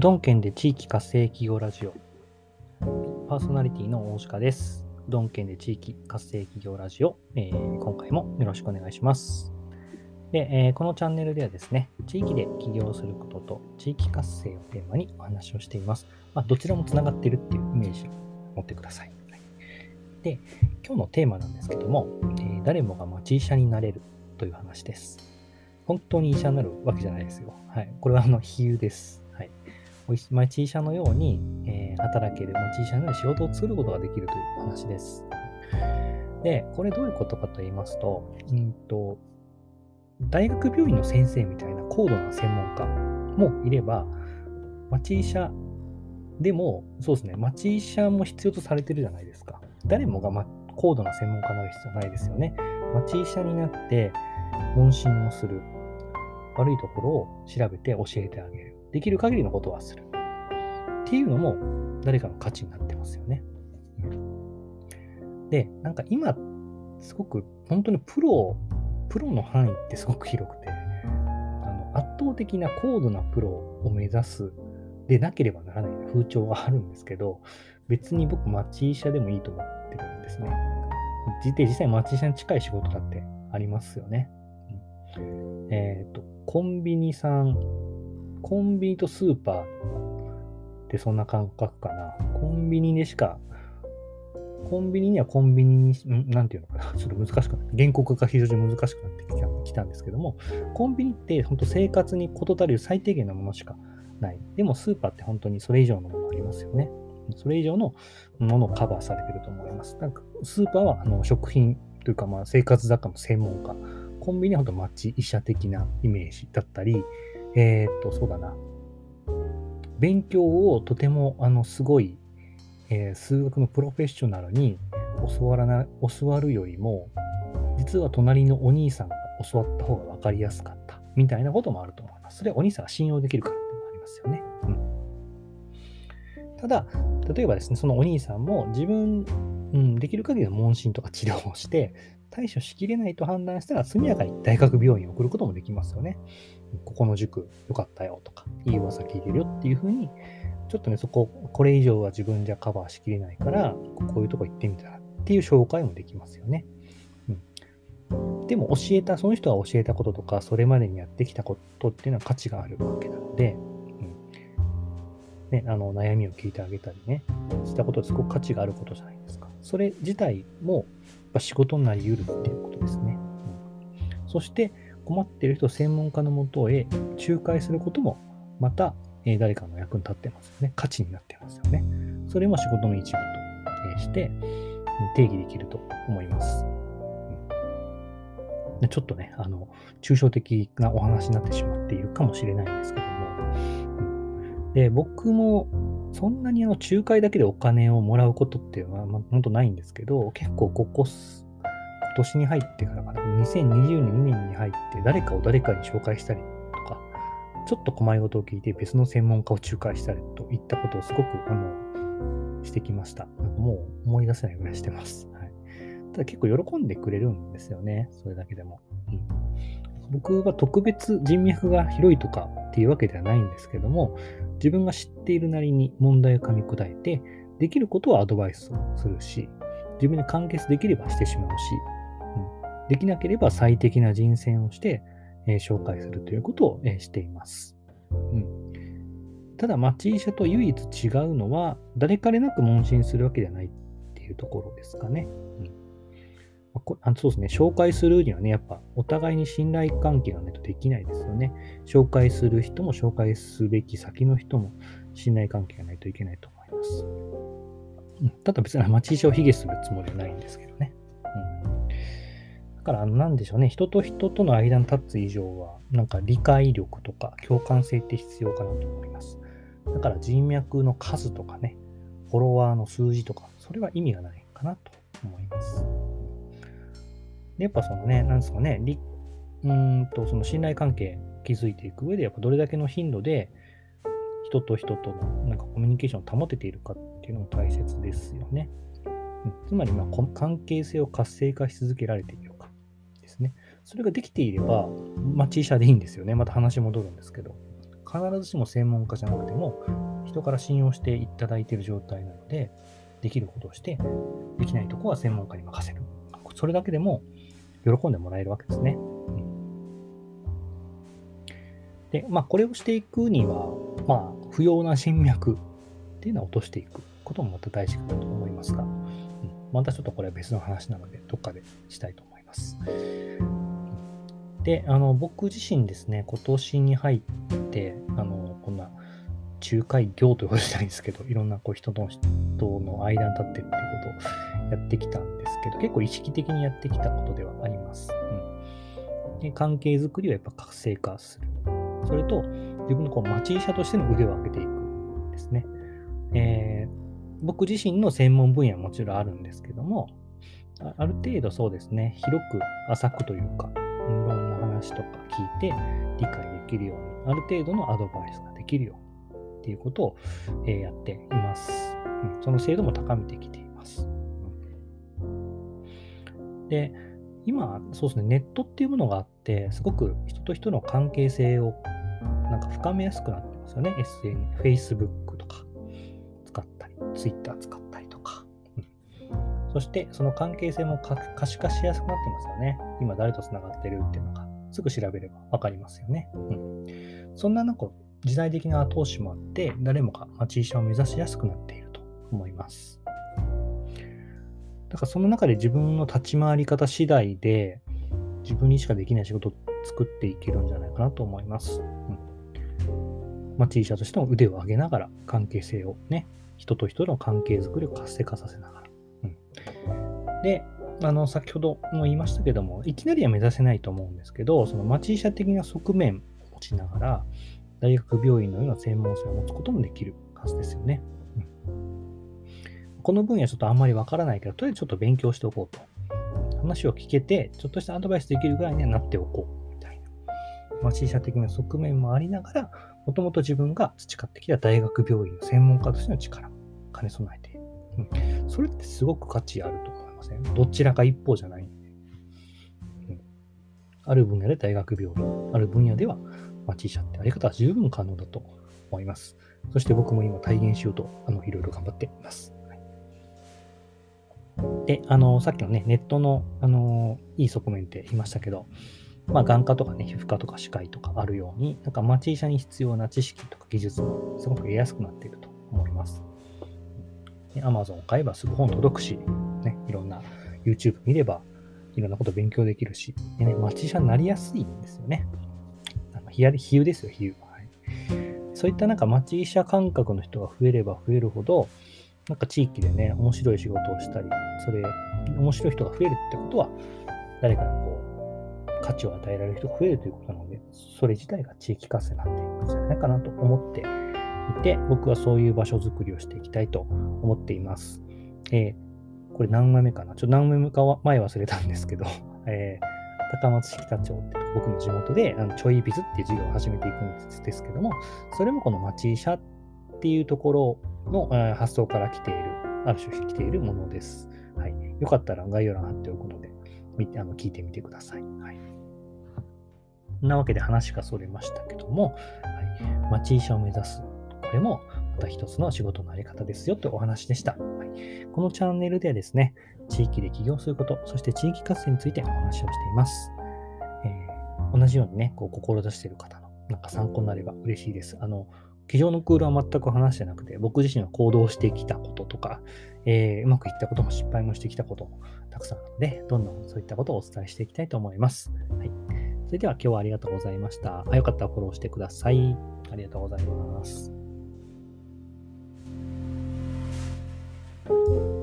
うどん県で地域活性企業ラジオ。パーソナリティの大鹿です。うどん県で地域活性企業ラジオ、えー、今回もよろしくお願いします。で、えー、このチャンネルではですね、地域で起業することと地域活性をテーマにお話をしています。まあ、どちらもつながってるっていうイメージを持ってください。はい、で、今日のテーマなんですけども、えー、誰もが町医者になれるという話です。本当に医者になるわけじゃないですよ。はい。これはあの比喩です。町医者のように、えー、働ける町医者のように仕事を作ることができるという話です。で、これどういうことかと言いますと、うんと、大学病院の先生みたいな高度な専門家もいれば、町医者でも、そうですね、町医者も必要とされてるじゃないですか。誰もが、ま、高度な専門家になる必要ないですよね。町医者になって、問診をする。悪いところを調べて教えてあげる。できる限りのことはする。っていうのも誰かの価値になってますよね。で、なんか今、すごく本当にプロ、プロの範囲ってすごく広くて、あの圧倒的な高度なプロを目指すでなければならない風潮はあるんですけど、別に僕、町医者でもいいと思ってるんですね。実際、町医者に近い仕事だってありますよね。えっ、ー、と、コンビニさん、コンビニとスーパーってそんな感覚かな。コンビニでしか、コンビニにはコンビニに、んなんていうのかな。ちょっと難しくなって、原告が非常に難しくなってきたんですけども、コンビニって本当生活に事足りる最低限のものしかない。でもスーパーって本当にそれ以上のものありますよね。それ以上のものをカバーされてると思います。なんかスーパーはあの食品というかまあ生活雑貨の専門家。コンビニは本当町医者的なイメージだったり、えー、っと、そうだな。勉強をとても、あの、すごい、えー、数学のプロフェッショナルに教わらな、教わるよりも、実は隣のお兄さんが教わった方が分かりやすかった、みたいなこともあると思います。それはお兄さんが信用できるからってもありますよね。うん。ただ、例えばですね、そのお兄さんも自分、うん、できる限りの問診とか治療をして、対処しきれないと判断したら速やかに大学病院を送ることもできますよね。ここの塾良かったよとか、いい噂聞いてるよっていうふうに、ちょっとね、そこ、これ以上は自分じゃカバーしきれないから、こういうとこ行ってみたらっていう紹介もできますよね。うん、でも教えた、その人が教えたこととか、それまでにやってきたことっていうのは価値があるわけなので、うんね、あの悩みを聞いてあげたりね、したことはすごく価値があることじゃないですか。それ自体もやっぱ仕事になり得るっていうことですね。うん、そして困っている人専門家のもとへ仲介することもまた、え、誰かの役に立ってますよね。価値になってますよね。それも仕事の一部として定義できると思います。うん、ちょっとね、あの、抽象的なお話になってしまっているかもしれないんですけども、で、僕もそんなにあの仲介だけでお金をもらうことっていうのは、まあ、本当ないんですけど、結構ここ、今年に入ってからかな、2022年に入って誰かを誰かに紹介したりとか、ちょっと困りごとを聞いて別の専門家を仲介したりといったことをすごくあのしてきました。なんかもう思い出せないぐらいしてます。はい、ただ結構喜んでくれるんですよね、それだけでも。うん僕は特別人脈が広いとかっていうわけではないんですけども、自分が知っているなりに問題を噛み砕いて、できることはアドバイスをするし、自分に完結できればしてしまうし、できなければ最適な人選をして、えー、紹介するということを、えー、しています。うん、ただ、町医者と唯一違うのは、誰彼なく問診するわけではないっていうところですかね。うんあそうですね、紹介するにはね、やっぱお互いに信頼関係がないとできないですよね。紹介する人も紹介すべき先の人も信頼関係がないといけないと思います。うん、ただ別に町医者を卑下するつもりはないんですけどね。だから、なんでしょうね、人と人との間に立つ以上は、なんか理解力とか共感性って必要かなと思います。だから人脈の数とかね、フォロワーの数字とか、それは意味がないかなと思います。で、やっぱそのね、なんですかね、うんと、その信頼関係築いていく上で、やっぱどれだけの頻度で人と人とのなんかコミュニケーションを保てているかっていうのも大切ですよね。つまり、ま、関係性を活性化し続けられているですね。それができていれば、町医者でいいんですよね。また話戻るんですけど。必ずしも専門家じゃなくても、人から信用していただいている状態なので、できることをして、できないとこは専門家に任せる。それだけでも喜んでもらえるわけですね。で、まあ、これをしていくには、まあ、不要な侵略っていうのは落としていくこともまた大事かなと思いますが、うん、またちょっとこれは別の話なので、どっかでしたいと思います。で、あの、僕自身ですね、今年に入って、あの、こんな仲介業ということじゃないんですけど、いろんなこう人と人の間に立ってっていうことをやってきたんですけど、結構意識的にやってきたことではあります。うん、で関係づくりをやっぱ活性化する。それと、自分のこう町医者としての腕を上げていくですね。えー、僕自身の専門分野はもちろんあるんですけども、ある程度そうですね、広く浅くというか、いろんな話とか聞いて理解できるように、ある程度のアドバイスができるようにっていうことを、えー、やっています、うん。その精度も高めてきています。で、今、そうですね、ネットっていうものがあって、すごく人と人の関係性をなんか深めやすくなってますよね。SN、Facebook とか使ったり、Twitter 使ったり。そして、その関係性も可視化しやすくなってますよね。今誰と繋がってるっていうのが、すぐ調べればわかりますよね。うん、そんななんか時代的な後押しもあって、誰もが町医者を目指しやすくなっていると思います。だからその中で自分の立ち回り方次第で、自分にしかできない仕事を作っていけるんじゃないかなと思います。うんまあ、T シャツとしても腕を上げながら関係性をね、人と人の関係づくりを活性化させながら。で、あの、先ほども言いましたけども、いきなりは目指せないと思うんですけど、その町医者的な側面を持ちながら、大学病院のような専門性を持つこともできるはずですよね。この分野ちょっとあんまりわからないけど、とりあえずちょっと勉強しておこうと。話を聞けて、ちょっとしたアドバイスできるぐらいにはなっておこう、みたいな。まあ、C 社的な側面もありながら、もともと自分が培ってきた大学病院の専門家としての力も兼ね備えている。うん。それってすごく価値あるとません、どちらか一方じゃない。ある分野で大学病院、ある分野では、まあ、T 社ってあり方は十分可能だと思います。そして僕も今体現しようと、あの、いろいろ頑張っています。で、あの、さっきのね、ネットの、あの、いい側面って言いましたけど、まあ、眼科とかね、皮膚科とか歯科医とかあるように、なんか町医者に必要な知識とか技術もすごく得やすくなっていると思います。Amazon 買えばすぐ本届くし、ね、いろんな YouTube 見ればいろんなこと勉強できるし、でね、町医者になりやすいんですよね。あの比喩ですよ、比喩。はい、そういったなんか町医者感覚の人が増えれば増えるほど、なんか地域でね、面白い仕事をしたり、それ、面白い人が増えるってことは、誰かにこう、価値を与えられる人が増えるということなので、それ自体が地域活性になっていくんじゃないかなと思っていて、僕はそういう場所づくりをしていきたいと思っています。えー、これ何枚目かな？ちょっと何枚目か前忘れたんですけど、えー、高松市北町って僕の地元で、あのちょいビズっていう授業を始めていくんですけども、それもこの町医者っていうところの発想から来ている、ある種来ているものです。はい。よかったら概要欄貼っておくので、見てあの聞いてみてください。はい。なわけで話がそれましたけども、はい、町医者を目指す。これもまた一つの仕事のあり方ですよというお話でした。はい、このチャンネルではですね、地域で起業すること、そして地域活性についてお話をしています。えー、同じようにね、こう志している方のなんか参考になれば嬉しいです。あの、机上のクールは全く話してなくて、僕自身は行動してきたこととか、えー、うまくいったことも失敗もしてきたこともたくさんあるので、どんどんそういったことをお伝えしていきたいと思います。はい。それでは今日はありがとうございました。あよかったらフォローしてください。ありがとうございます。thank you